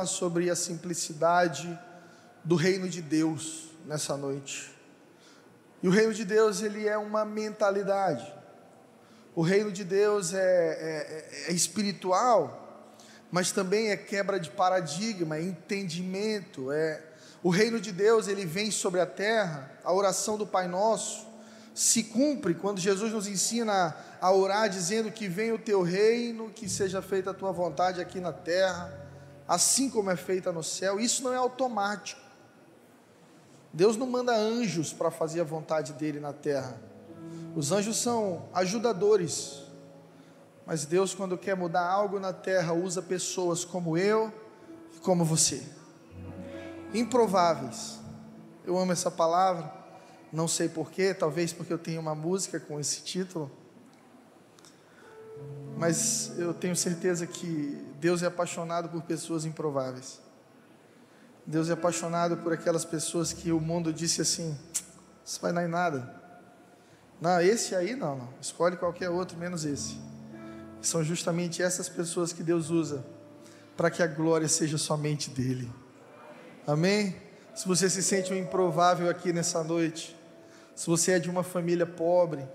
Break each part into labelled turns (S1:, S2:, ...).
S1: falar sobre a simplicidade do reino de Deus nessa noite. E o reino de Deus, ele é uma mentalidade. O reino de Deus é, é, é espiritual, mas também é quebra de paradigma, é entendimento, é o reino de Deus, ele vem sobre a terra. A oração do Pai Nosso se cumpre quando Jesus nos ensina a orar dizendo que venha o teu reino, que seja feita a tua vontade aqui na terra, assim como é feita no céu. Isso não é automático. Deus não manda anjos para fazer a vontade dele na terra. Os anjos são ajudadores. Mas Deus, quando quer mudar algo na terra, usa pessoas como eu e como você improváveis. Eu amo essa palavra, não sei porquê, talvez porque eu tenho uma música com esse título, mas eu tenho certeza que Deus é apaixonado por pessoas improváveis. Deus é apaixonado por aquelas pessoas que o mundo disse assim: isso vai dar em nada. Não, esse aí não, não. Escolhe qualquer outro menos esse. São justamente essas pessoas que Deus usa para que a glória seja somente dele. Amém? Se você se sente um improvável aqui nessa noite, se você é de uma família pobre,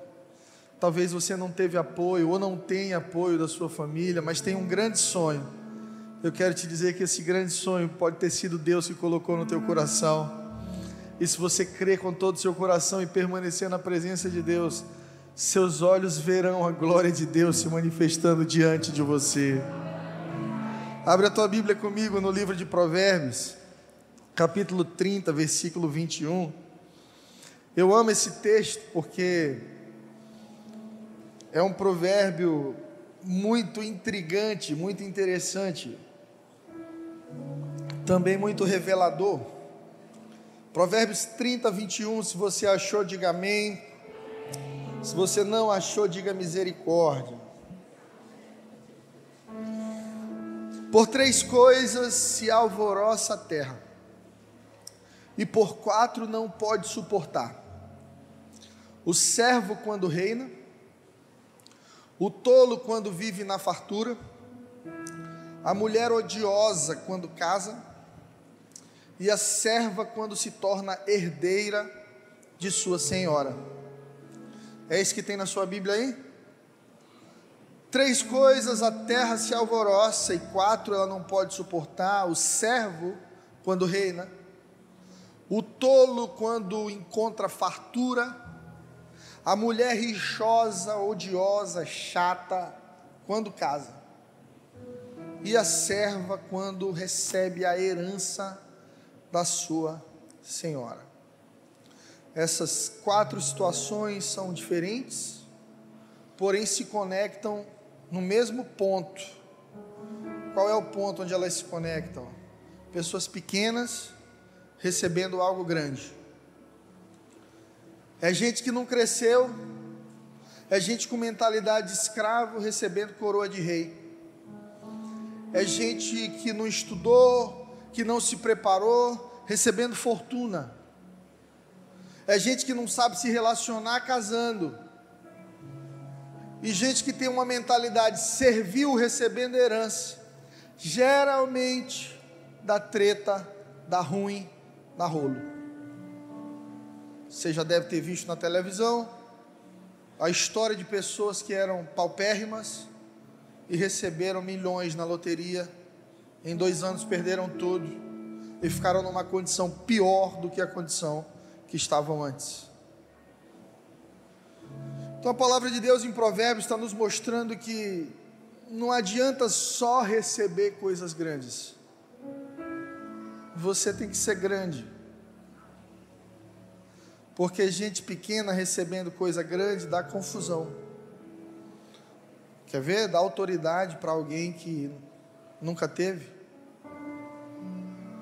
S1: talvez você não teve apoio ou não tenha apoio da sua família, mas tem um grande sonho. Eu quero te dizer que esse grande sonho pode ter sido Deus que colocou no teu coração. E se você crer com todo o seu coração e permanecer na presença de Deus, seus olhos verão a glória de Deus se manifestando diante de você. Abre a tua Bíblia comigo no livro de Provérbios capítulo 30, versículo 21. Eu amo esse texto porque é um provérbio muito intrigante, muito interessante, também muito revelador. Provérbios 30, 21. Se você achou, diga amém. Se você não achou, diga misericórdia. Por três coisas se alvoroça a terra e por quatro não pode suportar: o servo quando reina, o tolo quando vive na fartura, a mulher odiosa quando casa, e a serva quando se torna herdeira de sua senhora. É isso que tem na sua Bíblia aí? Três coisas a terra se alvoroça e quatro ela não pode suportar: o servo quando reina, o tolo, quando encontra fartura, a mulher rixosa, odiosa, chata, quando casa, e a serva, quando recebe a herança da sua senhora. Essas quatro situações são diferentes, porém se conectam no mesmo ponto. Qual é o ponto onde elas se conectam? Pessoas pequenas recebendo algo grande. É gente que não cresceu, é gente com mentalidade de escravo recebendo coroa de rei. É gente que não estudou, que não se preparou, recebendo fortuna. É gente que não sabe se relacionar casando. E gente que tem uma mentalidade servil recebendo herança. Geralmente dá treta, dá ruim, na rolo. Você já deve ter visto na televisão a história de pessoas que eram paupérrimas e receberam milhões na loteria. Em dois anos perderam tudo e ficaram numa condição pior do que a condição que estavam antes. Então a palavra de Deus em Provérbios está nos mostrando que não adianta só receber coisas grandes você tem que ser grande. Porque gente pequena recebendo coisa grande dá confusão. Quer ver? Dá autoridade para alguém que nunca teve.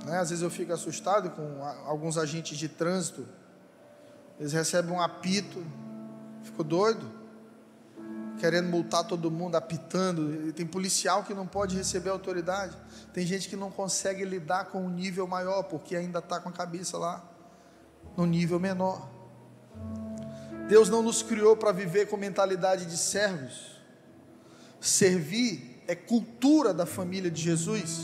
S1: Né? Às vezes eu fico assustado com alguns agentes de trânsito. Eles recebem um apito, ficou doido querendo multar todo mundo, apitando. Tem policial que não pode receber autoridade. Tem gente que não consegue lidar com um nível maior, porque ainda está com a cabeça lá no nível menor. Deus não nos criou para viver com mentalidade de servos. Servir é cultura da família de Jesus.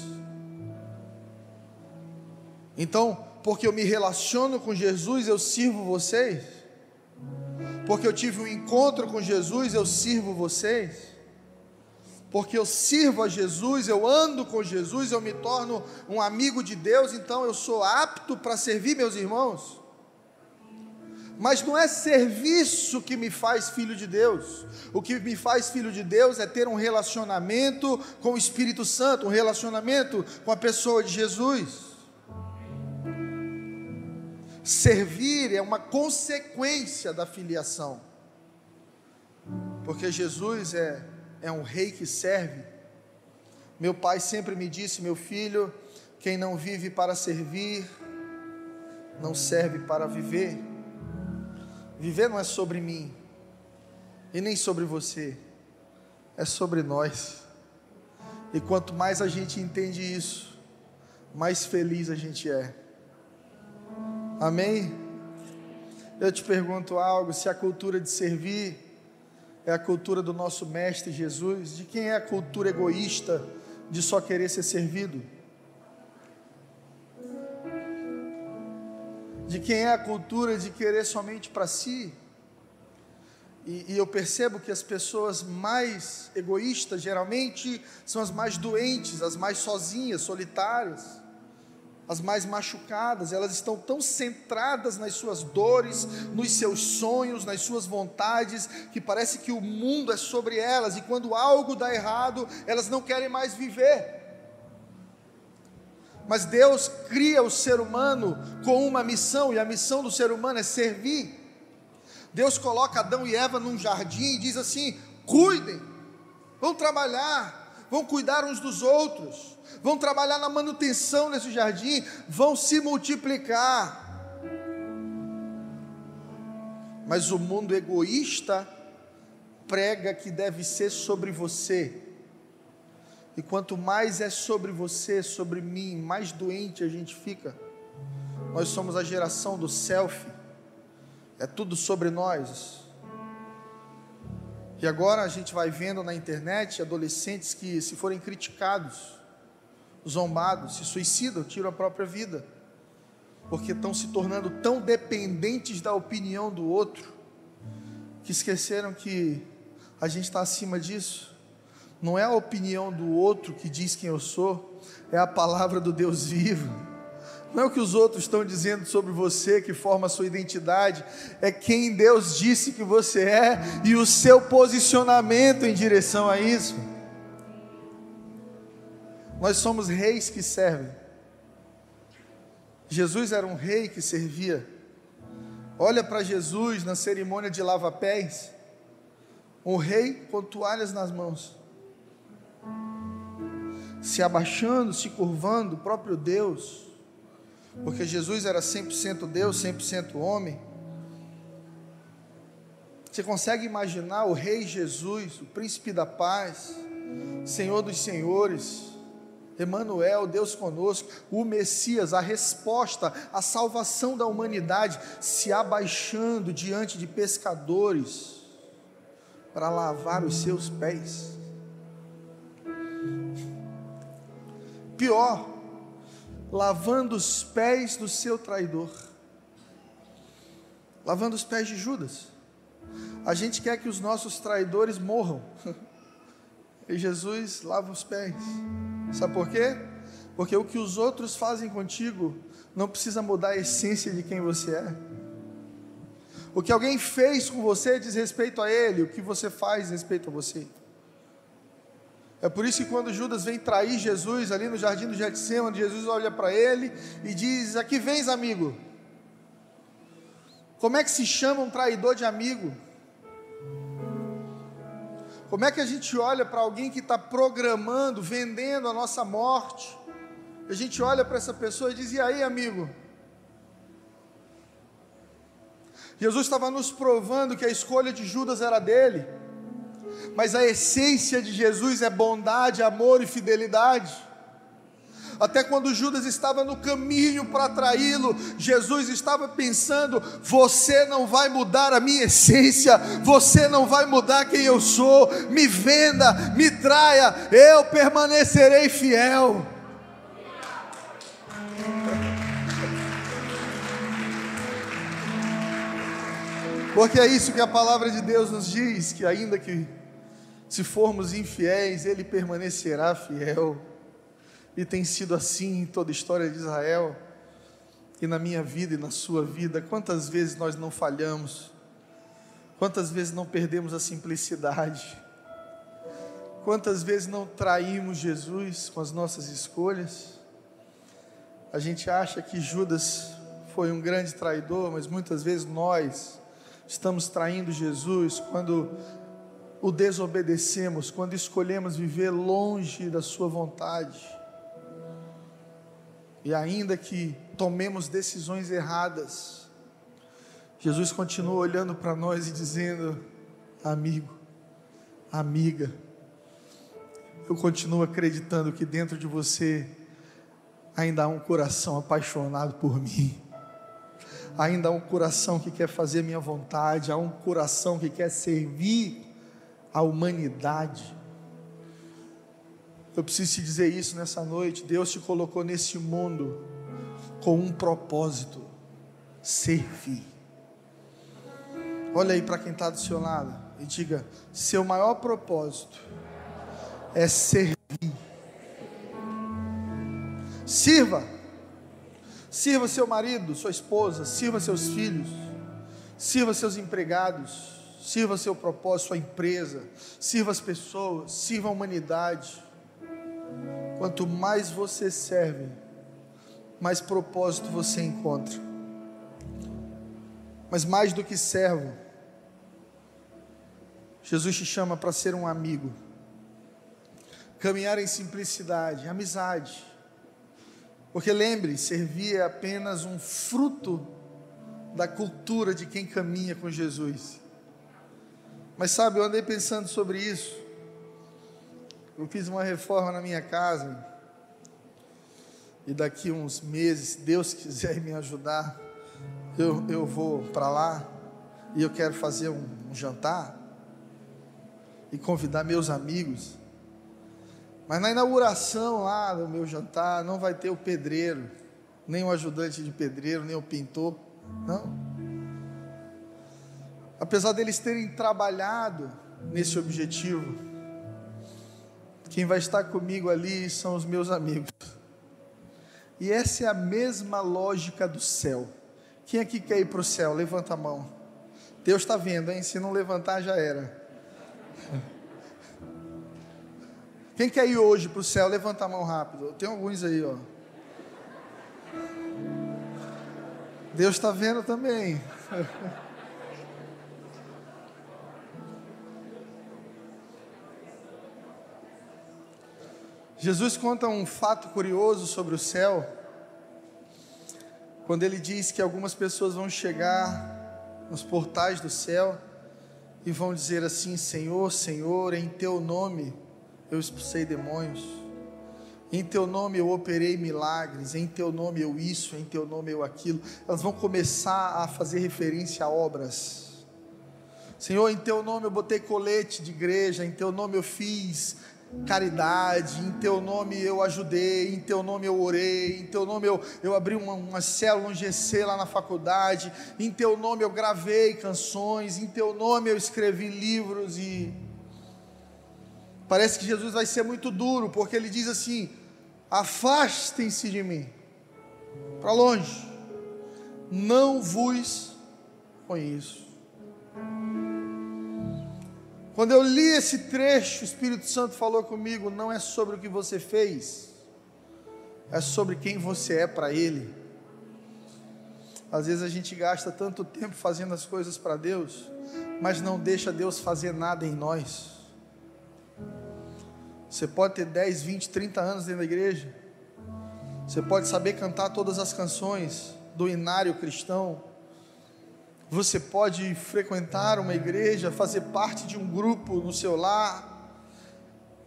S1: Então, porque eu me relaciono com Jesus, eu sirvo vocês? Porque eu tive um encontro com Jesus, eu sirvo vocês? Porque eu sirvo a Jesus, eu ando com Jesus, eu me torno um amigo de Deus, então eu sou apto para servir meus irmãos? Mas não é serviço que me faz filho de Deus. O que me faz filho de Deus é ter um relacionamento com o Espírito Santo, um relacionamento com a pessoa de Jesus. Servir é uma consequência da filiação, porque Jesus é, é um rei que serve. Meu pai sempre me disse, meu filho, quem não vive para servir, não serve para viver. Viver não é sobre mim, e nem sobre você, é sobre nós. E quanto mais a gente entende isso, mais feliz a gente é. Amém? Eu te pergunto algo: se a cultura de servir é a cultura do nosso Mestre Jesus, de quem é a cultura egoísta de só querer ser servido? De quem é a cultura de querer somente para si? E, e, eu percebo que as pessoas mais egoístas geralmente são as mais doentes, as mais sozinhas, solitárias as mais machucadas, elas estão tão centradas nas suas dores, nos seus sonhos, nas suas vontades, que parece que o mundo é sobre elas, e quando algo dá errado, elas não querem mais viver. Mas Deus cria o ser humano com uma missão, e a missão do ser humano é servir. Deus coloca Adão e Eva num jardim e diz assim: cuidem, vão trabalhar, vão cuidar uns dos outros vão trabalhar na manutenção desse jardim, vão se multiplicar. Mas o mundo egoísta prega que deve ser sobre você. E quanto mais é sobre você, sobre mim, mais doente a gente fica. Nós somos a geração do selfie. É tudo sobre nós. E agora a gente vai vendo na internet adolescentes que, se forem criticados, zombados, se suicidam, tiram a própria vida, porque estão se tornando tão dependentes da opinião do outro, que esqueceram que a gente está acima disso. Não é a opinião do outro que diz quem eu sou, é a palavra do Deus vivo. Não é o que os outros estão dizendo sobre você que forma a sua identidade, é quem Deus disse que você é e o seu posicionamento em direção a isso. Nós somos reis que servem. Jesus era um rei que servia. Olha para Jesus na cerimônia de lava-pés. Um rei com toalhas nas mãos. Se abaixando, se curvando, o próprio Deus. Porque Jesus era 100% Deus, 100% homem. Você consegue imaginar o Rei Jesus, o Príncipe da Paz, Senhor dos Senhores, Emanuel, Deus conosco, o Messias, a resposta, a salvação da humanidade, se abaixando diante de pescadores para lavar os seus pés. Pior, lavando os pés do seu traidor, lavando os pés de Judas. A gente quer que os nossos traidores morram. E Jesus lava os pés. Sabe por quê? Porque o que os outros fazem contigo não precisa mudar a essência de quem você é. O que alguém fez com você diz respeito a ele, o que você faz diz respeito a você. É por isso que quando Judas vem trair Jesus ali no jardim do Getsemane, Jesus olha para ele e diz: Aqui vens, amigo. Como é que se chama um traidor de amigo? Como é que a gente olha para alguém que está programando, vendendo a nossa morte? A gente olha para essa pessoa e diz: e aí, amigo? Jesus estava nos provando que a escolha de Judas era dele, mas a essência de Jesus é bondade, amor e fidelidade. Até quando Judas estava no caminho para traí-lo, Jesus estava pensando: você não vai mudar a minha essência, você não vai mudar quem eu sou, me venda, me traia, eu permanecerei fiel. Porque é isso que a palavra de Deus nos diz: que ainda que se formos infiéis, Ele permanecerá fiel. E tem sido assim em toda a história de Israel, e na minha vida e na sua vida. Quantas vezes nós não falhamos, quantas vezes não perdemos a simplicidade, quantas vezes não traímos Jesus com as nossas escolhas. A gente acha que Judas foi um grande traidor, mas muitas vezes nós estamos traindo Jesus quando o desobedecemos, quando escolhemos viver longe da Sua vontade. E ainda que tomemos decisões erradas, Jesus continua olhando para nós e dizendo: amigo, amiga, eu continuo acreditando que dentro de você ainda há um coração apaixonado por mim ainda há um coração que quer fazer minha vontade, há um coração que quer servir a humanidade. Eu preciso te dizer isso nessa noite. Deus te colocou nesse mundo com um propósito: servir. Olha aí para quem está do seu lado e diga: seu maior propósito é servir. Sirva. Sirva seu marido, sua esposa, sirva seus filhos, sirva seus empregados, sirva seu propósito, sua empresa, sirva as pessoas, sirva a humanidade. Quanto mais você serve, mais propósito você encontra. Mas mais do que servo, Jesus te chama para ser um amigo, caminhar em simplicidade, amizade, porque lembre, servir é apenas um fruto da cultura de quem caminha com Jesus. Mas sabe, eu andei pensando sobre isso. Eu fiz uma reforma na minha casa. E daqui uns meses, se Deus quiser me ajudar, eu, eu vou para lá e eu quero fazer um, um jantar e convidar meus amigos. Mas na inauguração lá do meu jantar, não vai ter o pedreiro, nem o ajudante de pedreiro, nem o pintor, não. Apesar deles terem trabalhado nesse objetivo, quem vai estar comigo ali são os meus amigos. E essa é a mesma lógica do céu. Quem aqui quer ir para o céu? Levanta a mão. Deus está vendo, hein? Se não levantar, já era. Quem quer ir hoje para o céu? Levanta a mão rápido. Tem alguns aí, ó. Deus está vendo também. Jesus conta um fato curioso sobre o céu, quando ele diz que algumas pessoas vão chegar nos portais do céu e vão dizer assim: Senhor, Senhor, em teu nome eu expulsei demônios. Em teu nome eu operei milagres, em teu nome eu isso, em teu nome eu aquilo. Elas vão começar a fazer referência a obras. Senhor, em teu nome eu botei colete de igreja, em teu nome eu fiz caridade, em teu nome eu ajudei, em teu nome eu orei, em teu nome eu, eu abri uma, uma célula, um GC lá na faculdade, em teu nome eu gravei canções, em teu nome eu escrevi livros e Parece que Jesus vai ser muito duro, porque ele diz assim: afastem-se de mim, para longe, não vos conheço. Quando eu li esse trecho, o Espírito Santo falou comigo: não é sobre o que você fez, é sobre quem você é para Ele. Às vezes a gente gasta tanto tempo fazendo as coisas para Deus, mas não deixa Deus fazer nada em nós. Você pode ter 10, 20, 30 anos dentro da igreja. Você pode saber cantar todas as canções do inário cristão. Você pode frequentar uma igreja, fazer parte de um grupo no seu lar,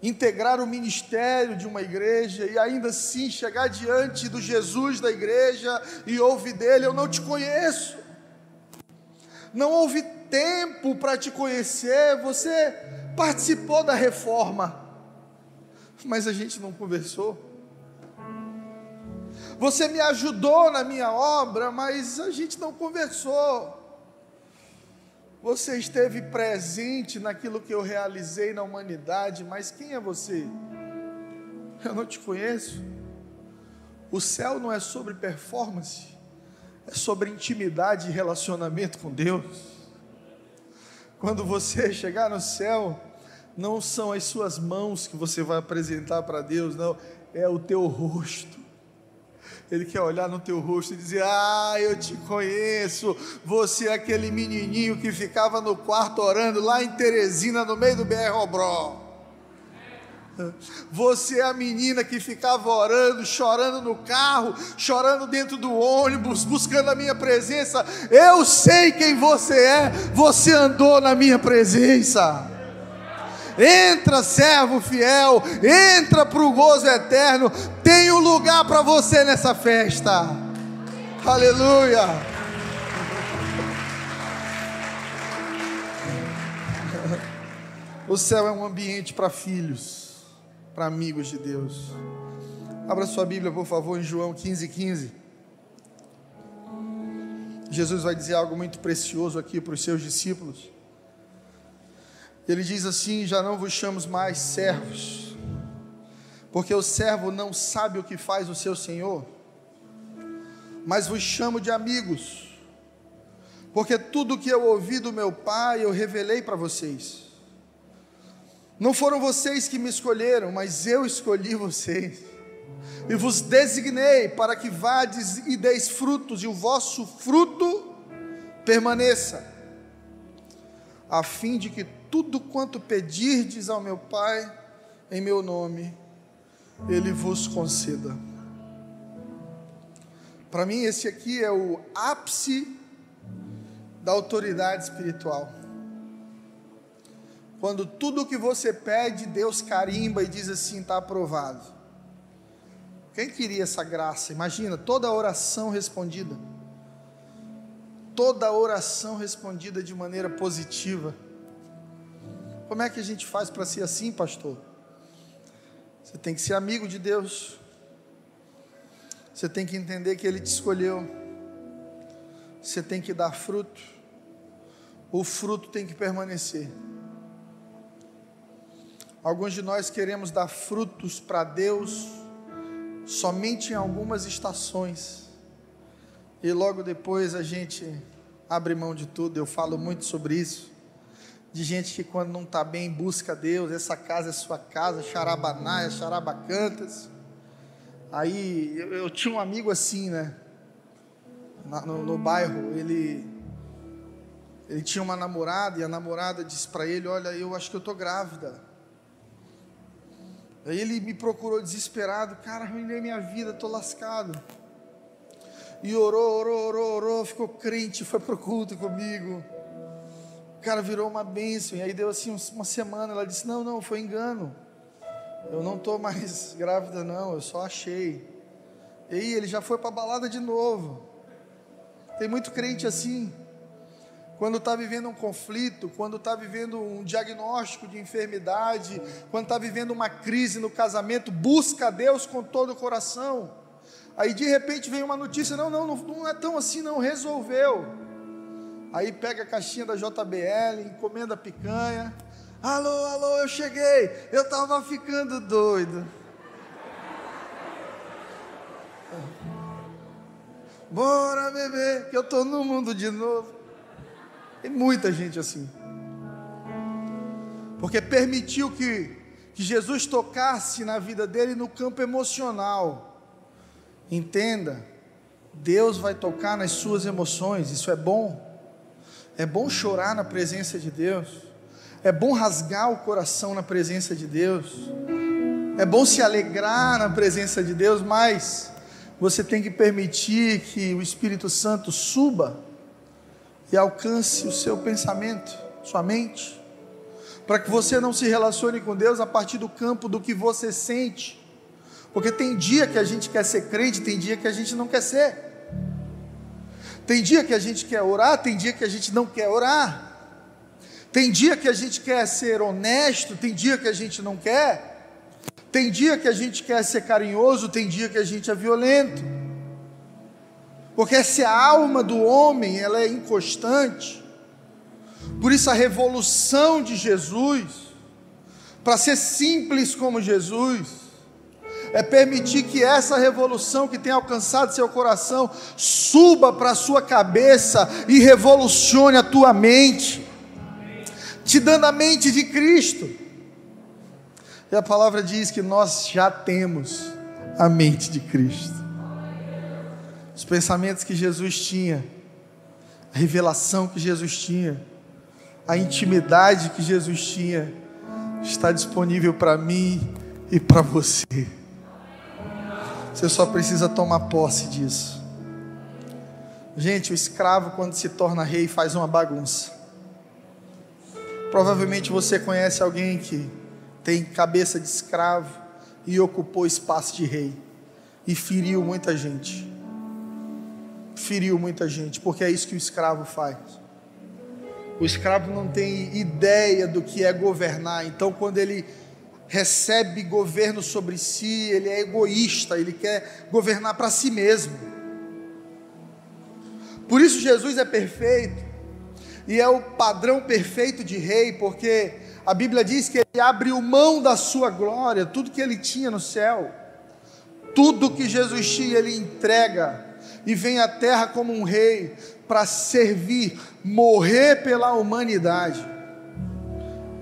S1: integrar o ministério de uma igreja e ainda assim chegar diante do Jesus da igreja e ouvir dele: Eu não te conheço. Não houve tempo para te conhecer. Você participou da reforma mas a gente não conversou. Você me ajudou na minha obra, mas a gente não conversou. Você esteve presente naquilo que eu realizei na humanidade, mas quem é você? Eu não te conheço. O céu não é sobre performance, é sobre intimidade e relacionamento com Deus. Quando você chegar no céu, não são as suas mãos que você vai apresentar para Deus, não, é o teu rosto. Ele quer olhar no teu rosto e dizer: Ah, eu te conheço. Você é aquele menininho que ficava no quarto orando lá em Teresina, no meio do BR Obró. Você é a menina que ficava orando, chorando no carro, chorando dentro do ônibus, buscando a minha presença. Eu sei quem você é, você andou na minha presença. Entra, servo fiel, entra para o gozo eterno. Tem um lugar para você nessa festa. Aleluia. O céu é um ambiente para filhos, para amigos de Deus. Abra sua Bíblia, por favor, em João 15, 15. Jesus vai dizer algo muito precioso aqui para os seus discípulos. Ele diz assim: Já não vos chamo mais servos, porque o servo não sabe o que faz o seu senhor, mas vos chamo de amigos, porque tudo que eu ouvi do meu Pai eu revelei para vocês. Não foram vocês que me escolheram, mas eu escolhi vocês. E vos designei para que vades e deis frutos, e o vosso fruto permaneça, a fim de que tudo quanto pedirdes ao meu Pai em meu nome, Ele vos conceda. Para mim, esse aqui é o ápice da autoridade espiritual. Quando tudo que você pede, Deus carimba e diz assim: está aprovado. Quem queria essa graça? Imagina, toda oração respondida. Toda oração respondida de maneira positiva como é que a gente faz para ser assim, pastor? Você tem que ser amigo de Deus. Você tem que entender que Ele te escolheu. Você tem que dar fruto. O fruto tem que permanecer. Alguns de nós queremos dar frutos para Deus somente em algumas estações. E logo depois a gente abre mão de tudo. Eu falo muito sobre isso de gente que quando não está bem busca Deus, essa casa é sua casa, xarabanaia, xarabacantas. Aí eu, eu, tinha um amigo assim, né? Na, no, no, bairro, ele ele tinha uma namorada e a namorada disse para ele: Olha, eu acho que eu tô grávida. Aí ele me procurou desesperado, cara, arruinei minha vida, tô lascado. E orou, orou, orou, orou, ficou crente, foi pro culto comigo cara virou uma bênção. E aí deu assim uma semana, ela disse: Não, não, foi engano. Eu não estou mais grávida, não, eu só achei. E aí ele já foi para a balada de novo. Tem muito crente assim. Quando está vivendo um conflito, quando está vivendo um diagnóstico de enfermidade, quando está vivendo uma crise no casamento, busca Deus com todo o coração. Aí de repente vem uma notícia: não, não, não é tão assim, não, resolveu. Aí pega a caixinha da JBL, encomenda picanha. Alô, alô, eu cheguei. Eu estava ficando doido. Bora beber, que eu estou no mundo de novo. Tem muita gente assim. Porque permitiu que, que Jesus tocasse na vida dele no campo emocional. Entenda, Deus vai tocar nas suas emoções, isso é bom. É bom chorar na presença de Deus. É bom rasgar o coração na presença de Deus. É bom se alegrar na presença de Deus, mas você tem que permitir que o Espírito Santo suba e alcance o seu pensamento, sua mente, para que você não se relacione com Deus a partir do campo do que você sente. Porque tem dia que a gente quer ser crente, tem dia que a gente não quer ser. Tem dia que a gente quer orar, tem dia que a gente não quer orar. Tem dia que a gente quer ser honesto, tem dia que a gente não quer. Tem dia que a gente quer ser carinhoso, tem dia que a gente é violento. Porque essa alma do homem, ela é inconstante. Por isso, a revolução de Jesus, para ser simples como Jesus, é permitir que essa revolução que tem alcançado seu coração suba para a sua cabeça e revolucione a tua mente, te dando a mente de Cristo. E a palavra diz que nós já temos a mente de Cristo. Os pensamentos que Jesus tinha, a revelação que Jesus tinha, a intimidade que Jesus tinha, está disponível para mim e para você. Você só precisa tomar posse disso. Gente, o escravo, quando se torna rei, faz uma bagunça. Provavelmente você conhece alguém que tem cabeça de escravo e ocupou espaço de rei e feriu muita gente. Feriu muita gente, porque é isso que o escravo faz. O escravo não tem ideia do que é governar, então quando ele recebe governo sobre si, ele é egoísta, ele quer governar para si mesmo. Por isso Jesus é perfeito, e é o padrão perfeito de rei, porque a Bíblia diz que ele abriu mão da sua glória, tudo que ele tinha no céu, tudo que Jesus tinha, ele entrega e vem à terra como um rei para servir, morrer pela humanidade.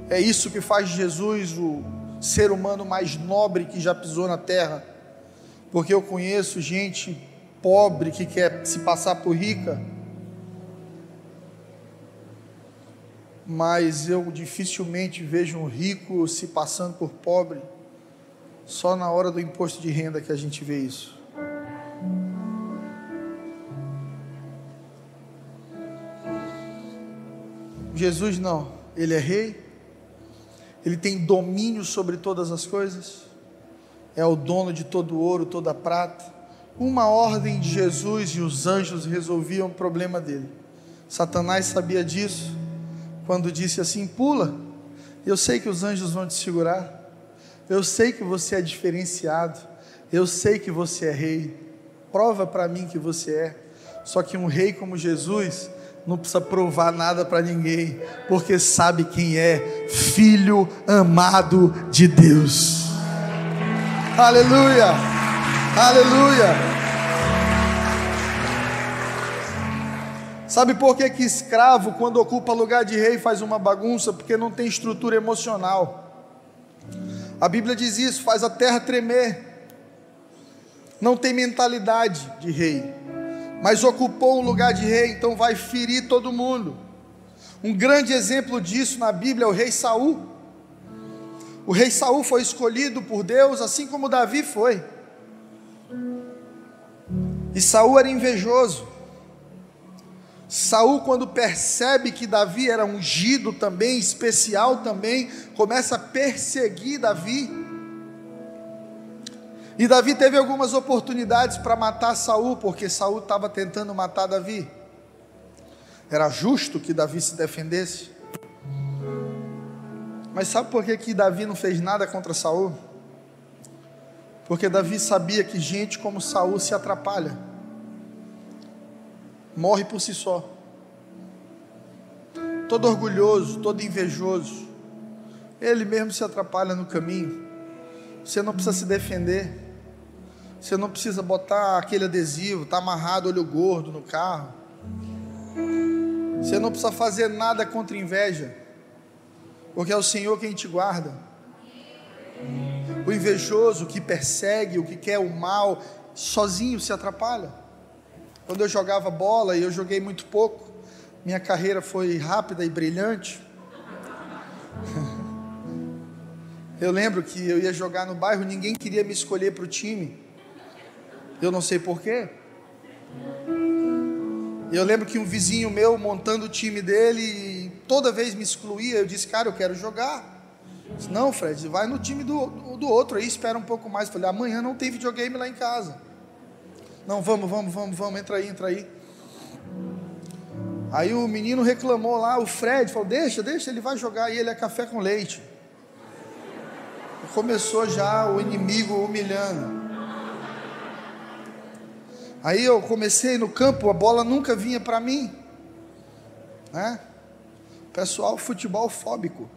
S1: É isso que faz Jesus o ser humano mais nobre que já pisou na terra, porque eu conheço gente pobre que quer se passar por rica, mas eu dificilmente vejo um rico se passando por pobre, só na hora do imposto de renda que a gente vê isso. Jesus não, ele é rei, ele tem domínio sobre todas as coisas, é o dono de todo o ouro, toda prata. Uma ordem de Jesus e os anjos resolviam o problema dele. Satanás sabia disso quando disse assim: pula, eu sei que os anjos vão te segurar, eu sei que você é diferenciado, eu sei que você é rei, prova para mim que você é. Só que um rei como Jesus, não precisa provar nada para ninguém, porque sabe quem é filho amado de Deus. Aleluia, aleluia. Sabe por que, que escravo, quando ocupa lugar de rei, faz uma bagunça? Porque não tem estrutura emocional. A Bíblia diz isso, faz a terra tremer. Não tem mentalidade de rei mas ocupou um lugar de rei, então vai ferir todo mundo. Um grande exemplo disso na Bíblia é o rei Saul. O rei Saul foi escolhido por Deus, assim como Davi foi. E Saul era invejoso. Saul, quando percebe que Davi era ungido também, especial também, começa a perseguir Davi. E Davi teve algumas oportunidades para matar Saul, porque Saul estava tentando matar Davi. Era justo que Davi se defendesse. Mas sabe por que, que Davi não fez nada contra Saul? Porque Davi sabia que gente como Saul se atrapalha. Morre por si só. Todo orgulhoso, todo invejoso. Ele mesmo se atrapalha no caminho. Você não precisa se defender. Você não precisa botar aquele adesivo, tá amarrado olho gordo no carro. Você não precisa fazer nada contra inveja, porque é o Senhor quem te guarda. O invejoso que persegue, o que quer o mal, sozinho se atrapalha. Quando eu jogava bola, e eu joguei muito pouco, minha carreira foi rápida e brilhante. Eu lembro que eu ia jogar no bairro, ninguém queria me escolher para o time. Eu não sei porquê. Eu lembro que um vizinho meu montando o time dele, toda vez me excluía. Eu disse, cara, eu quero jogar. Disse, não, Fred, vai no time do, do outro aí, espera um pouco mais. Falei, amanhã não tem videogame lá em casa. Não, vamos, vamos, vamos, vamos, entra aí, entra aí. Aí o menino reclamou lá, o Fred falou: Deixa, deixa, ele vai jogar. E ele é café com leite. Começou já o inimigo humilhando. Aí eu comecei no campo, a bola nunca vinha para mim. Né? Pessoal futebol fóbico.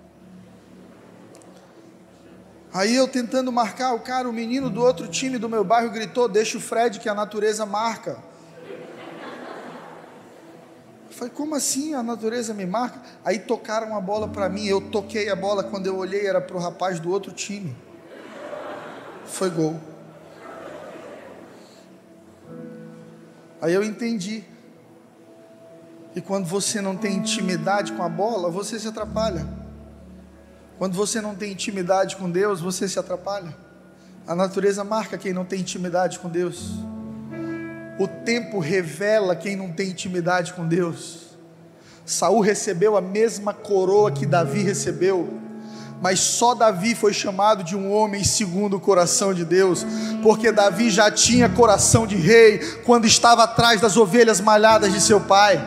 S1: Aí eu tentando marcar o cara, o menino do outro time do meu bairro gritou: Deixa o Fred que a natureza marca. Eu falei, como assim a natureza me marca? Aí tocaram a bola para mim, eu toquei a bola, quando eu olhei era para o rapaz do outro time. Foi gol. Aí eu entendi. E quando você não tem intimidade com a bola, você se atrapalha. Quando você não tem intimidade com Deus, você se atrapalha. A natureza marca quem não tem intimidade com Deus. O tempo revela quem não tem intimidade com Deus. Saul recebeu a mesma coroa que Davi recebeu, mas só Davi foi chamado de um homem segundo o coração de Deus, porque Davi já tinha coração de rei quando estava atrás das ovelhas malhadas de seu pai.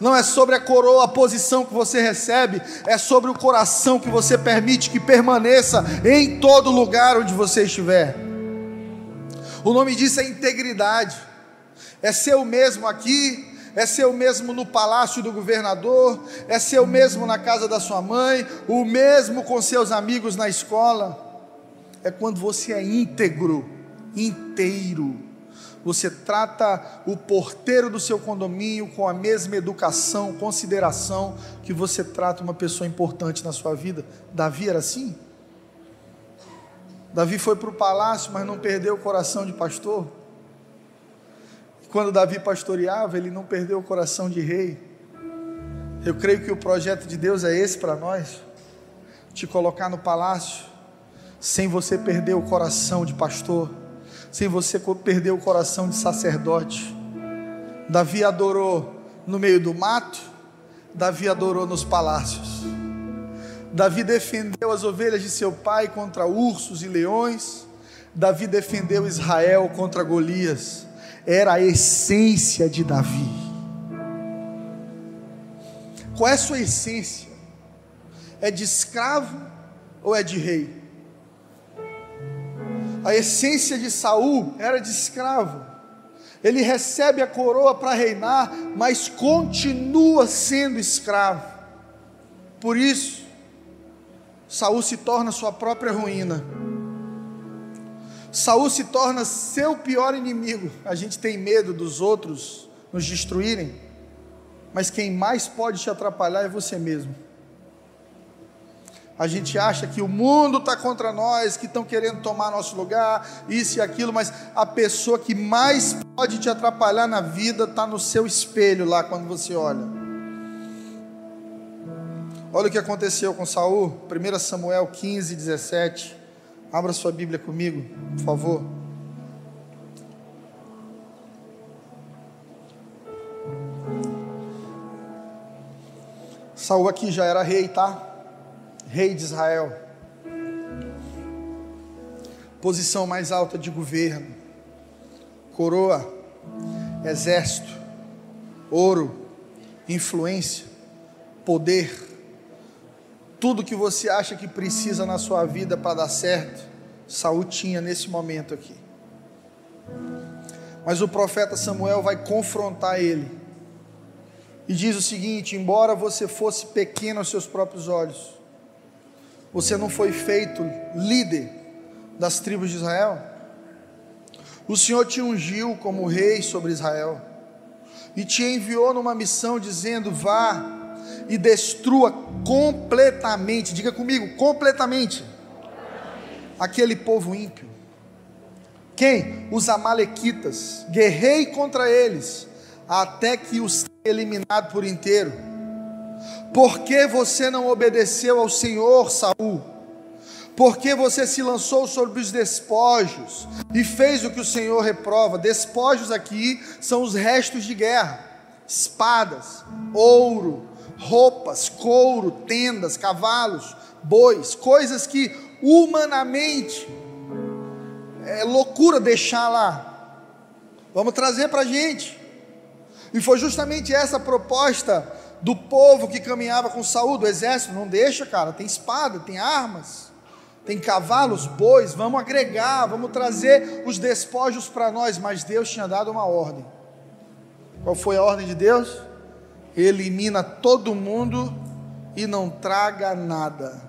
S1: Não é sobre a coroa, a posição que você recebe, é sobre o coração que você permite que permaneça em todo lugar onde você estiver. O nome disso é integridade. É ser o mesmo aqui, é ser o mesmo no palácio do governador, é ser o mesmo na casa da sua mãe, o mesmo com seus amigos na escola. É quando você é íntegro, inteiro. Você trata o porteiro do seu condomínio com a mesma educação, consideração que você trata uma pessoa importante na sua vida. Davi era assim? Davi foi para o palácio, mas não perdeu o coração de pastor. Quando Davi pastoreava, ele não perdeu o coração de rei. Eu creio que o projeto de Deus é esse para nós: te colocar no palácio, sem você perder o coração de pastor, sem você perder o coração de sacerdote. Davi adorou no meio do mato, Davi adorou nos palácios. Davi defendeu as ovelhas de seu pai contra ursos e leões. Davi defendeu Israel contra Golias. Era a essência de Davi. Qual é a sua essência? É de escravo ou é de rei? A essência de Saul era de escravo. Ele recebe a coroa para reinar, mas continua sendo escravo. Por isso, Saul se torna sua própria ruína. Saul se torna seu pior inimigo. A gente tem medo dos outros nos destruírem, mas quem mais pode te atrapalhar é você mesmo. A gente acha que o mundo está contra nós, que estão querendo tomar nosso lugar, isso e aquilo, mas a pessoa que mais pode te atrapalhar na vida está no seu espelho lá quando você olha. Olha o que aconteceu com Saul, 1 Samuel 15, 17. Abra sua Bíblia comigo, por favor. Saul aqui já era rei, tá? Rei de Israel. Posição mais alta de governo. Coroa, exército, ouro, influência, poder tudo que você acha que precisa na sua vida para dar certo, Saul tinha nesse momento aqui. Mas o profeta Samuel vai confrontar ele. E diz o seguinte: embora você fosse pequeno aos seus próprios olhos, você não foi feito líder das tribos de Israel. O Senhor te ungiu como rei sobre Israel e te enviou numa missão dizendo: vá e destrua completamente, diga comigo, completamente, aquele povo ímpio. Quem? Os Amalequitas. Guerrei contra eles, até que os tenha eliminado por inteiro. Por que você não obedeceu ao Senhor, Saul? Porque você se lançou sobre os despojos e fez o que o Senhor reprova. Despojos aqui são os restos de guerra: espadas, ouro, roupas, couro, tendas, cavalos, bois, coisas que humanamente é loucura deixar lá. Vamos trazer para a gente. E foi justamente essa proposta do povo que caminhava com Saúl, do exército. Não deixa, cara, tem espada, tem armas, tem cavalos, bois. Vamos agregar, vamos trazer os despojos para nós. Mas Deus tinha dado uma ordem. Qual foi a ordem de Deus? Elimina todo mundo e não traga nada.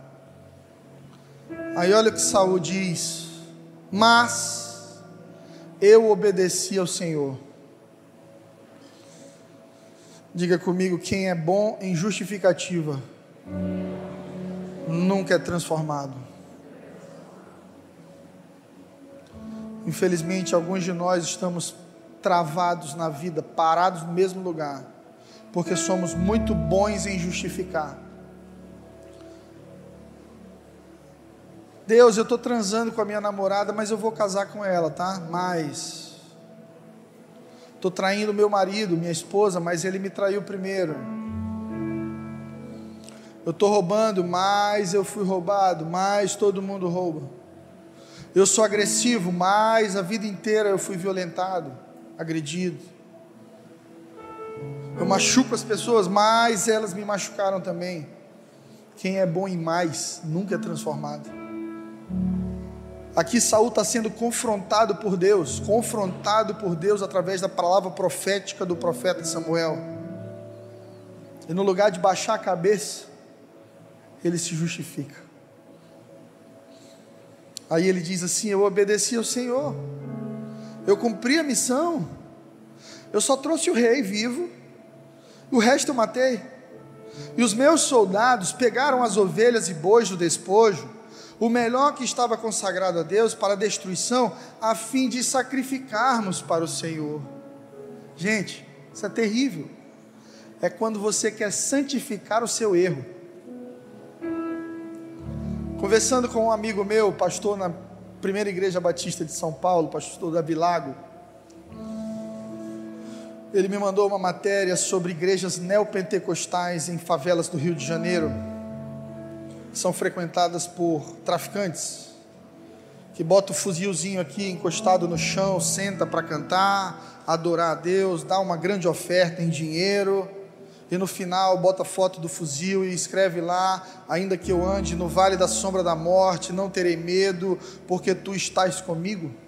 S1: Aí olha o que Saul diz: Mas eu obedeci ao Senhor. Diga comigo, quem é bom em justificativa nunca é transformado. Infelizmente, alguns de nós estamos travados na vida, parados no mesmo lugar, porque somos muito bons em justificar. Deus, eu estou transando com a minha namorada, mas eu vou casar com ela, tá? Mas. Estou traindo meu marido, minha esposa, mas ele me traiu primeiro. Eu estou roubando, mas eu fui roubado, mas todo mundo rouba. Eu sou agressivo, mas a vida inteira eu fui violentado, agredido. Eu machuco as pessoas, mas elas me machucaram também. Quem é bom em mais nunca é transformado. Aqui Saul está sendo confrontado por Deus, confrontado por Deus através da palavra profética do profeta Samuel. E no lugar de baixar a cabeça, ele se justifica. Aí ele diz assim: Eu obedeci ao Senhor, eu cumpri a missão, eu só trouxe o rei vivo, o resto eu matei. E os meus soldados pegaram as ovelhas e bois do despojo, o melhor que estava consagrado a Deus para a destruição, a fim de sacrificarmos para o Senhor. Gente, isso é terrível. É quando você quer santificar o seu erro. Conversando com um amigo meu, pastor na primeira igreja batista de São Paulo, pastor Davi Lago, ele me mandou uma matéria sobre igrejas neopentecostais em favelas do Rio de Janeiro são frequentadas por traficantes que bota o fuzilzinho aqui encostado no chão, senta para cantar, adorar a Deus, dá uma grande oferta em dinheiro e no final bota a foto do fuzil e escreve lá: ainda que eu ande no vale da sombra da morte, não terei medo, porque tu estás comigo.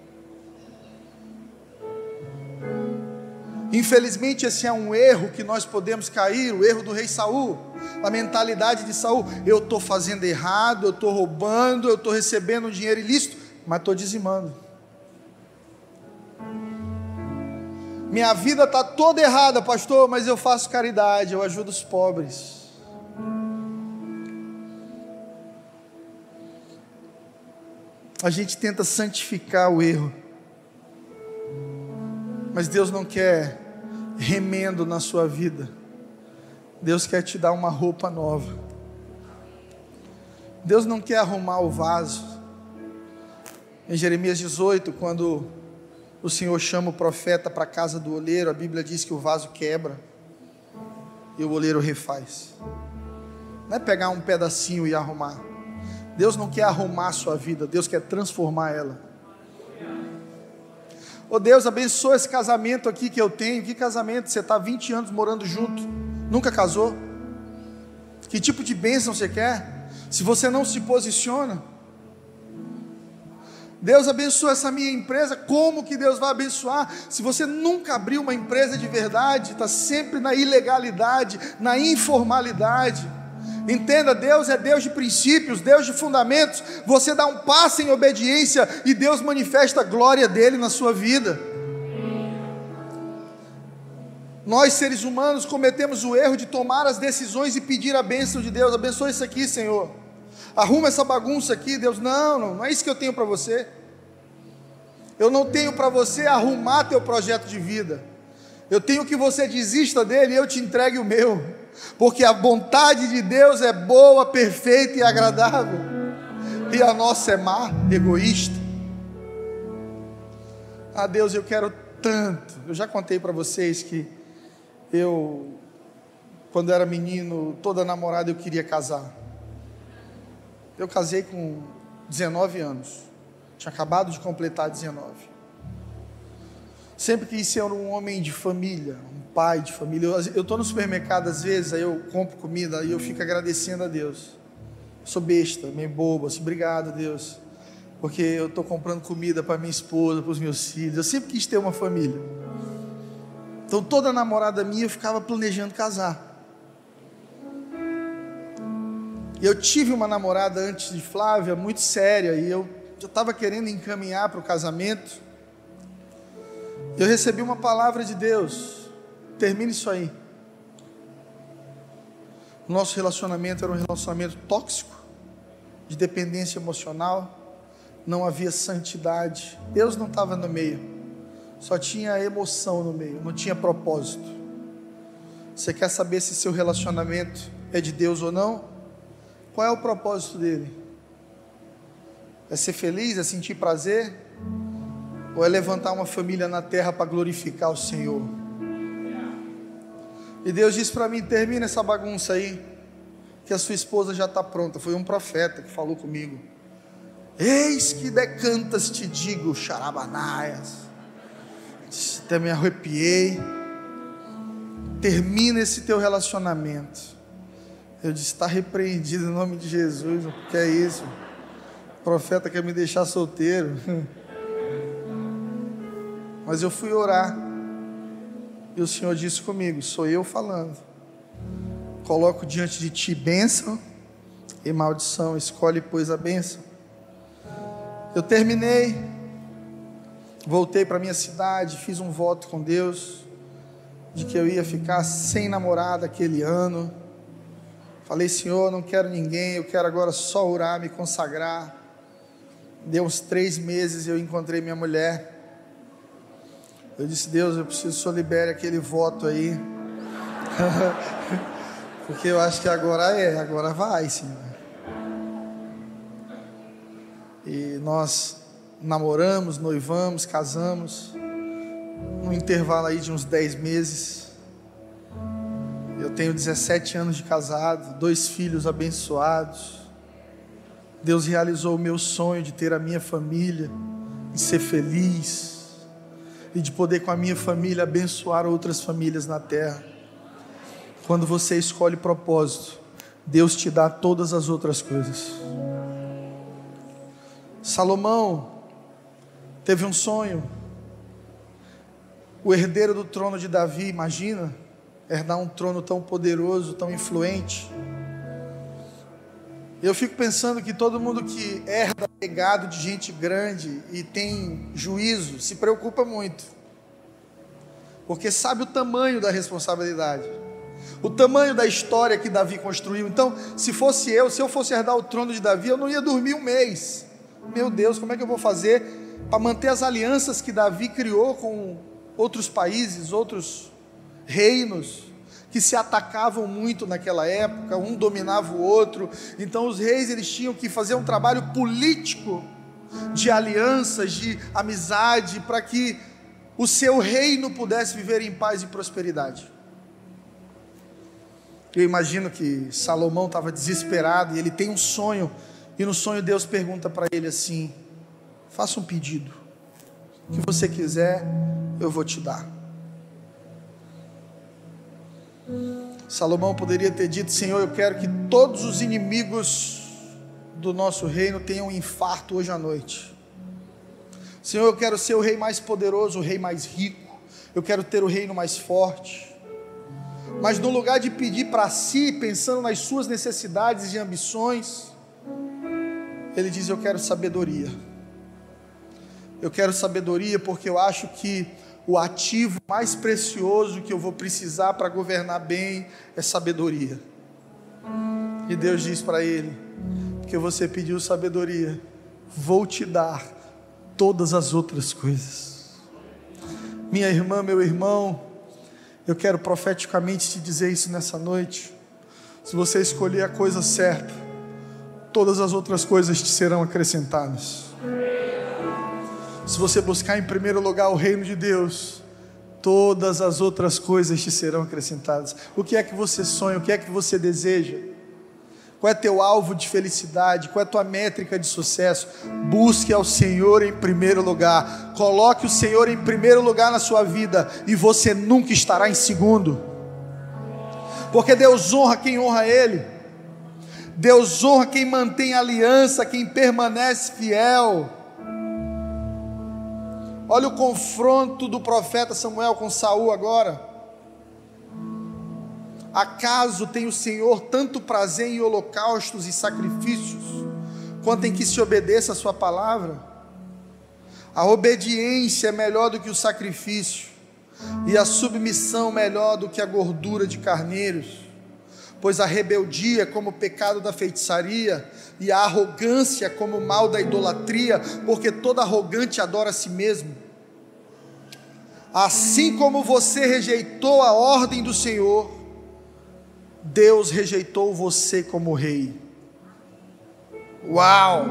S1: Infelizmente, esse é um erro que nós podemos cair, o erro do rei Saul, a mentalidade de Saul: eu estou fazendo errado, eu estou roubando, eu estou recebendo um dinheiro ilícito, mas estou dizimando. Minha vida está toda errada, pastor, mas eu faço caridade, eu ajudo os pobres. A gente tenta santificar o erro. Mas Deus não quer remendo na sua vida. Deus quer te dar uma roupa nova. Deus não quer arrumar o vaso. Em Jeremias 18, quando o Senhor chama o profeta para a casa do oleiro, a Bíblia diz que o vaso quebra e o oleiro refaz. Não é pegar um pedacinho e arrumar. Deus não quer arrumar a sua vida, Deus quer transformar ela. Oh Deus, abençoa esse casamento aqui que eu tenho. Que casamento? Você está 20 anos morando junto, nunca casou? Que tipo de bênção você quer? Se você não se posiciona, Deus abençoa essa minha empresa. Como que Deus vai abençoar? Se você nunca abriu uma empresa de verdade, está sempre na ilegalidade, na informalidade. Entenda, Deus é Deus de princípios, Deus de fundamentos. Você dá um passo em obediência e Deus manifesta a glória dele na sua vida. Nós, seres humanos, cometemos o erro de tomar as decisões e pedir a bênção de Deus. Abençoe isso aqui, Senhor. Arruma essa bagunça aqui, Deus. Não, não, não é isso que eu tenho para você. Eu não tenho para você arrumar teu projeto de vida. Eu tenho que você desista dele e eu te entregue o meu porque a vontade de Deus é boa, perfeita e agradável, e a nossa é má, egoísta. Ah, Deus, eu quero tanto. Eu já contei para vocês que eu, quando era menino, toda namorada eu queria casar. Eu casei com 19 anos, tinha acabado de completar 19 sempre quis ser é um homem de família, um pai de família. Eu estou no supermercado às vezes, aí eu compro comida e eu fico agradecendo a Deus. Sou besta, meio boba, assim, sou obrigado, a Deus, porque eu estou comprando comida para minha esposa, para os meus filhos. Eu sempre quis ter uma família. Então toda namorada minha eu ficava planejando casar. E eu tive uma namorada antes de Flávia, muito séria, e eu já estava querendo encaminhar para o casamento. Eu recebi uma palavra de Deus: termine isso aí. Nosso relacionamento era um relacionamento tóxico, de dependência emocional, não havia santidade, Deus não estava no meio, só tinha emoção no meio, não tinha propósito. Você quer saber se seu relacionamento é de Deus ou não? Qual é o propósito dele? É ser feliz, é sentir prazer? Ou é levantar uma família na terra para glorificar o Senhor? E Deus disse para mim: termina essa bagunça aí, que a sua esposa já está pronta. Foi um profeta que falou comigo. Eis que decantas te digo, xarabanaias. Até me arrepiei. Termina esse teu relacionamento. Eu disse: está repreendido em nome de Jesus. O que é isso? O profeta quer me deixar solteiro. Mas eu fui orar. E o Senhor disse comigo: sou eu falando. Coloco diante de ti bênção e maldição. Escolhe, pois, a bênção. Eu terminei. Voltei para minha cidade, fiz um voto com Deus de que eu ia ficar sem namorada aquele ano Falei, Senhor, não quero ninguém, eu quero agora só orar, me consagrar. Deu uns três meses e eu encontrei minha mulher. Eu disse, Deus, eu preciso que o Senhor libere aquele voto aí. Porque eu acho que agora é, agora vai, Senhor. E nós namoramos, noivamos, casamos. Um intervalo aí de uns dez meses. Eu tenho 17 anos de casado, dois filhos abençoados. Deus realizou o meu sonho de ter a minha família, de ser feliz e de poder com a minha família abençoar outras famílias na terra. Quando você escolhe propósito, Deus te dá todas as outras coisas. Salomão teve um sonho. O herdeiro do trono de Davi, imagina, herdar um trono tão poderoso, tão influente. Eu fico pensando que todo mundo que herda legado de gente grande e tem juízo se preocupa muito, porque sabe o tamanho da responsabilidade, o tamanho da história que Davi construiu. Então, se fosse eu, se eu fosse herdar o trono de Davi, eu não ia dormir um mês. Meu Deus, como é que eu vou fazer para manter as alianças que Davi criou com outros países, outros reinos que se atacavam muito naquela época, um dominava o outro. Então os reis eles tinham que fazer um trabalho político de alianças, de amizade, para que o seu reino pudesse viver em paz e prosperidade. Eu imagino que Salomão estava desesperado e ele tem um sonho, e no sonho Deus pergunta para ele assim: faça um pedido, o que você quiser, eu vou te dar. Salomão poderia ter dito: Senhor, eu quero que todos os inimigos do nosso reino tenham um infarto hoje à noite. Senhor, eu quero ser o rei mais poderoso, o rei mais rico. Eu quero ter o reino mais forte. Mas no lugar de pedir para si, pensando nas suas necessidades e ambições, ele diz: Eu quero sabedoria. Eu quero sabedoria porque eu acho que o ativo mais precioso que eu vou precisar para governar bem é sabedoria. E Deus diz para ele: porque você pediu sabedoria, vou te dar todas as outras coisas. Minha irmã, meu irmão, eu quero profeticamente te dizer isso nessa noite. Se você escolher a coisa certa, todas as outras coisas te serão acrescentadas. Se você buscar em primeiro lugar o reino de Deus, todas as outras coisas te serão acrescentadas. O que é que você sonha? O que é que você deseja? Qual é teu alvo de felicidade? Qual é tua métrica de sucesso? Busque ao Senhor em primeiro lugar. Coloque o Senhor em primeiro lugar na sua vida e você nunca estará em segundo. Porque Deus honra quem honra Ele. Deus honra quem mantém aliança, quem permanece fiel. Olha o confronto do profeta Samuel com Saul agora. Acaso tem o Senhor tanto prazer em holocaustos e sacrifícios, quanto em que se obedeça a Sua palavra? A obediência é melhor do que o sacrifício, e a submissão melhor do que a gordura de carneiros, pois a rebeldia como o pecado da feitiçaria, e a arrogância como o mal da idolatria, porque todo arrogante adora a si mesmo. Assim como você rejeitou a ordem do Senhor, Deus rejeitou você como rei. Uau!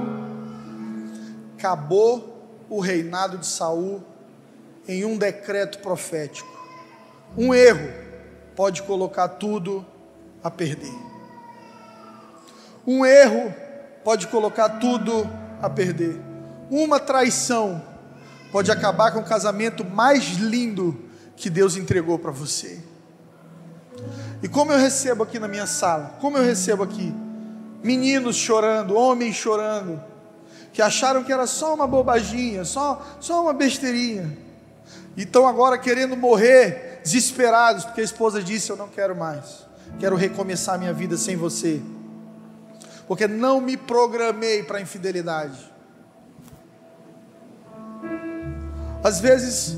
S1: Acabou o reinado de Saul em um decreto profético. Um erro pode colocar tudo a perder. Um erro pode colocar tudo a perder. Uma traição pode acabar com o casamento mais lindo que Deus entregou para você. E como eu recebo aqui na minha sala, como eu recebo aqui meninos chorando, homens chorando, que acharam que era só uma bobaginha, só, só uma besteirinha, e estão agora querendo morrer, desesperados, porque a esposa disse: Eu não quero mais, quero recomeçar minha vida sem você, porque não me programei para infidelidade. Às vezes,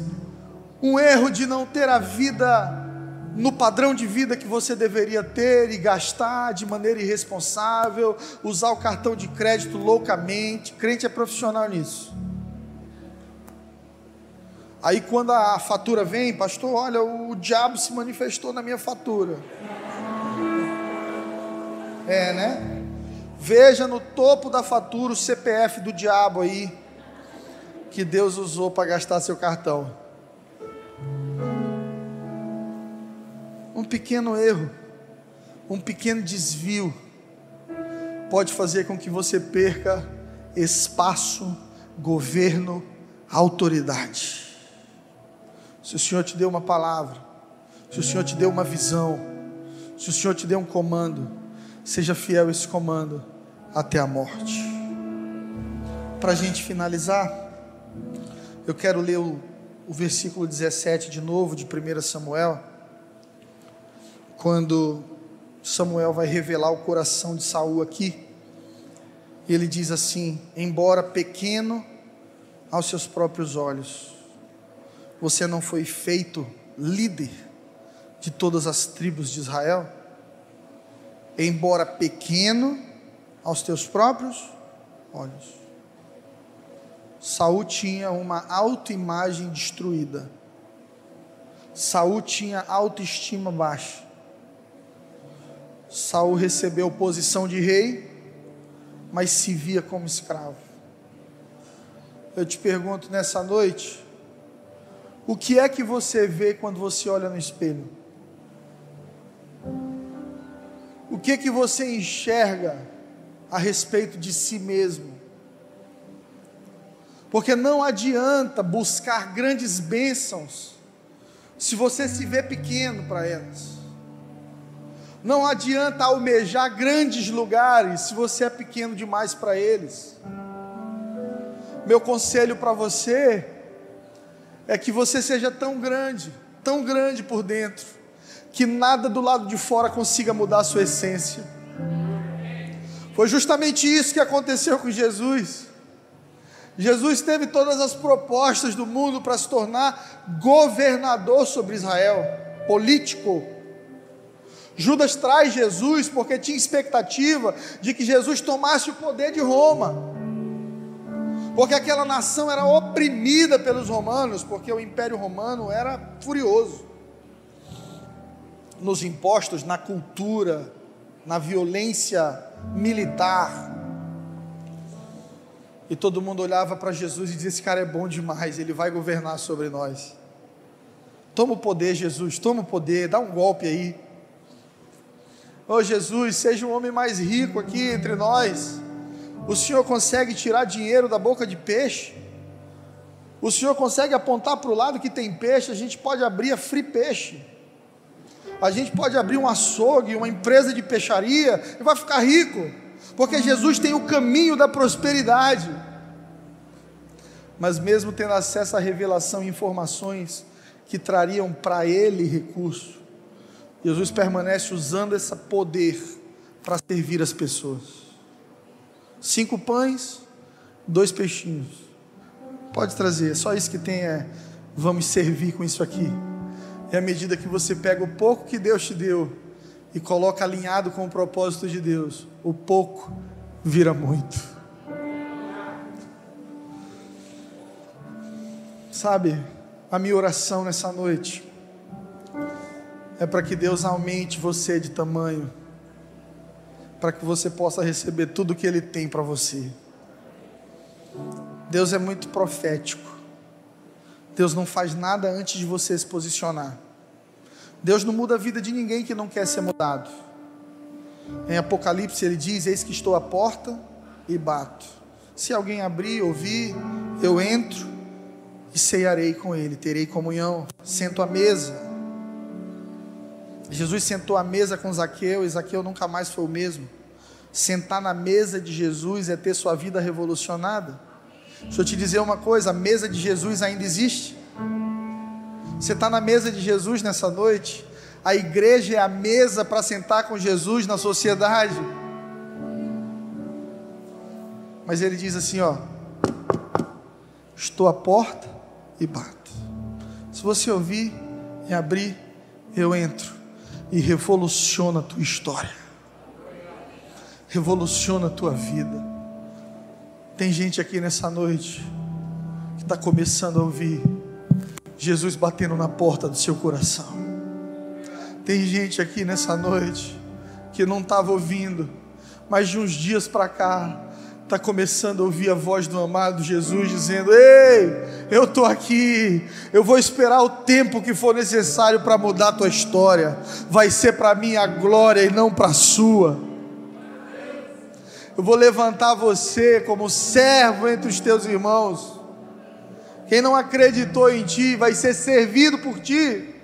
S1: um erro de não ter a vida no padrão de vida que você deveria ter e gastar de maneira irresponsável, usar o cartão de crédito loucamente. Crente é profissional nisso. Aí quando a fatura vem, pastor, olha, o diabo se manifestou na minha fatura. É, né? Veja no topo da fatura o CPF do diabo aí que Deus usou para gastar seu cartão. Um pequeno erro, um pequeno desvio, pode fazer com que você perca espaço, governo, autoridade. Se o Senhor te deu uma palavra, se o Senhor te deu uma visão, se o Senhor te deu um comando, seja fiel a esse comando até a morte. Para a gente finalizar, eu quero ler o, o versículo 17 de novo de 1 Samuel quando Samuel vai revelar o coração de Saul aqui, ele diz assim: embora pequeno aos seus próprios olhos, você não foi feito líder de todas as tribos de Israel? Embora pequeno aos teus próprios olhos. Saul tinha uma autoimagem destruída. Saul tinha autoestima baixa. Saul recebeu posição de rei, mas se via como escravo. Eu te pergunto nessa noite, o que é que você vê quando você olha no espelho? Que que você enxerga a respeito de si mesmo? Porque não adianta buscar grandes bênçãos se você se vê pequeno para elas. Não adianta almejar grandes lugares se você é pequeno demais para eles. Meu conselho para você é que você seja tão grande, tão grande por dentro, que nada do lado de fora consiga mudar a sua essência. Foi justamente isso que aconteceu com Jesus. Jesus teve todas as propostas do mundo para se tornar governador sobre Israel, político, Judas traz Jesus porque tinha expectativa de que Jesus tomasse o poder de Roma. Porque aquela nação era oprimida pelos romanos, porque o Império Romano era furioso. Nos impostos, na cultura, na violência militar. E todo mundo olhava para Jesus e dizia: Esse cara é bom demais, ele vai governar sobre nós. Toma o poder, Jesus, toma o poder, dá um golpe aí. Oh Jesus, seja um homem mais rico aqui entre nós. O Senhor consegue tirar dinheiro da boca de peixe. O Senhor consegue apontar para o lado que tem peixe. A gente pode abrir a Free Peixe. A gente pode abrir um açougue, uma empresa de peixaria e vai ficar rico. Porque Jesus tem o caminho da prosperidade. Mas mesmo tendo acesso à revelação e informações que trariam para ele recurso, Jesus permanece usando esse poder para servir as pessoas. Cinco pães, dois peixinhos. Pode trazer, só isso que tem é vamos servir com isso aqui. E à medida que você pega o pouco que Deus te deu e coloca alinhado com o propósito de Deus, o pouco vira muito. Sabe, a minha oração nessa noite é para que Deus aumente você de tamanho, para que você possa receber tudo que Ele tem para você. Deus é muito profético. Deus não faz nada antes de você se posicionar. Deus não muda a vida de ninguém que não quer ser mudado. Em Apocalipse ele diz: Eis que estou à porta e bato. Se alguém abrir, ouvir, eu entro e ceiarei com ele, terei comunhão, sento à mesa Jesus sentou à mesa com Zaqueu e Zaqueu nunca mais foi o mesmo. Sentar na mesa de Jesus é ter sua vida revolucionada. Deixa eu te dizer uma coisa: a mesa de Jesus ainda existe. Você está na mesa de Jesus nessa noite. A igreja é a mesa para sentar com Jesus na sociedade. Mas ele diz assim: ó, estou à porta e bato. Se você ouvir e abrir, eu entro e revoluciona a tua história, revoluciona a tua vida. Tem gente aqui nessa noite que está começando a ouvir Jesus batendo na porta do seu coração. Tem gente aqui nessa noite que não estava ouvindo, mas de uns dias para cá está começando a ouvir a voz do amado Jesus dizendo: Ei, eu estou aqui, eu vou esperar o tempo que for necessário para mudar a tua história, vai ser para mim a glória e não para a sua. Eu vou levantar você como servo entre os teus irmãos. Quem não acreditou em ti vai ser servido por ti.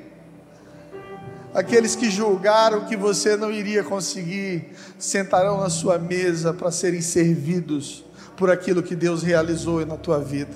S1: Aqueles que julgaram que você não iria conseguir, sentarão na sua mesa para serem servidos por aquilo que Deus realizou na tua vida.